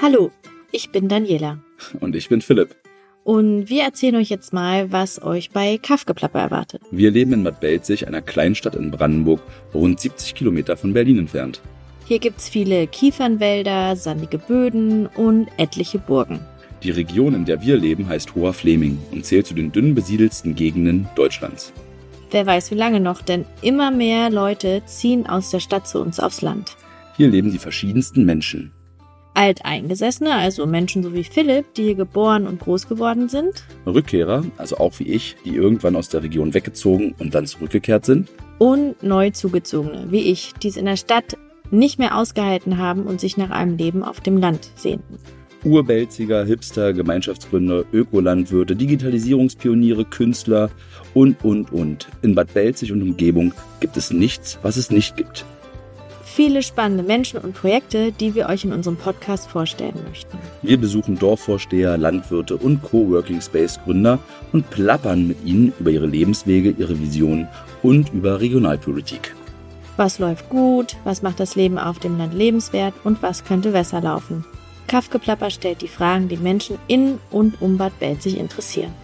Hallo, ich bin Daniela. Und ich bin Philipp. Und wir erzählen euch jetzt mal, was euch bei Kaffgeplapper erwartet. Wir leben in Bad Belzig, einer Kleinstadt in Brandenburg, rund 70 Kilometer von Berlin entfernt. Hier gibt's viele Kiefernwälder, sandige Böden und etliche Burgen. Die Region, in der wir leben, heißt Hoher Fleming und zählt zu den dünn besiedelsten Gegenden Deutschlands. Wer weiß wie lange noch, denn immer mehr Leute ziehen aus der Stadt zu uns aufs Land. Hier leben die verschiedensten Menschen. Alteingesessene, also Menschen so wie Philipp, die hier geboren und groß geworden sind. Rückkehrer, also auch wie ich, die irgendwann aus der Region weggezogen und dann zurückgekehrt sind. Und neu zugezogene, wie ich, die es in der Stadt nicht mehr ausgehalten haben und sich nach einem Leben auf dem Land sehnten. Urbelziger, Hipster, Gemeinschaftsgründer, Ökolandwirte, Digitalisierungspioniere, Künstler und, und, und. In Bad Belzig und Umgebung gibt es nichts, was es nicht gibt. Viele spannende Menschen und Projekte, die wir euch in unserem Podcast vorstellen möchten. Wir besuchen Dorfvorsteher, Landwirte und Coworking Space Gründer und plappern mit ihnen über ihre Lebenswege, ihre Visionen und über Regionalpolitik. Was läuft gut, was macht das Leben auf dem Land lebenswert und was könnte besser laufen. Kaffgeplapper stellt die Fragen, die Menschen in und um Bad Belzig interessieren.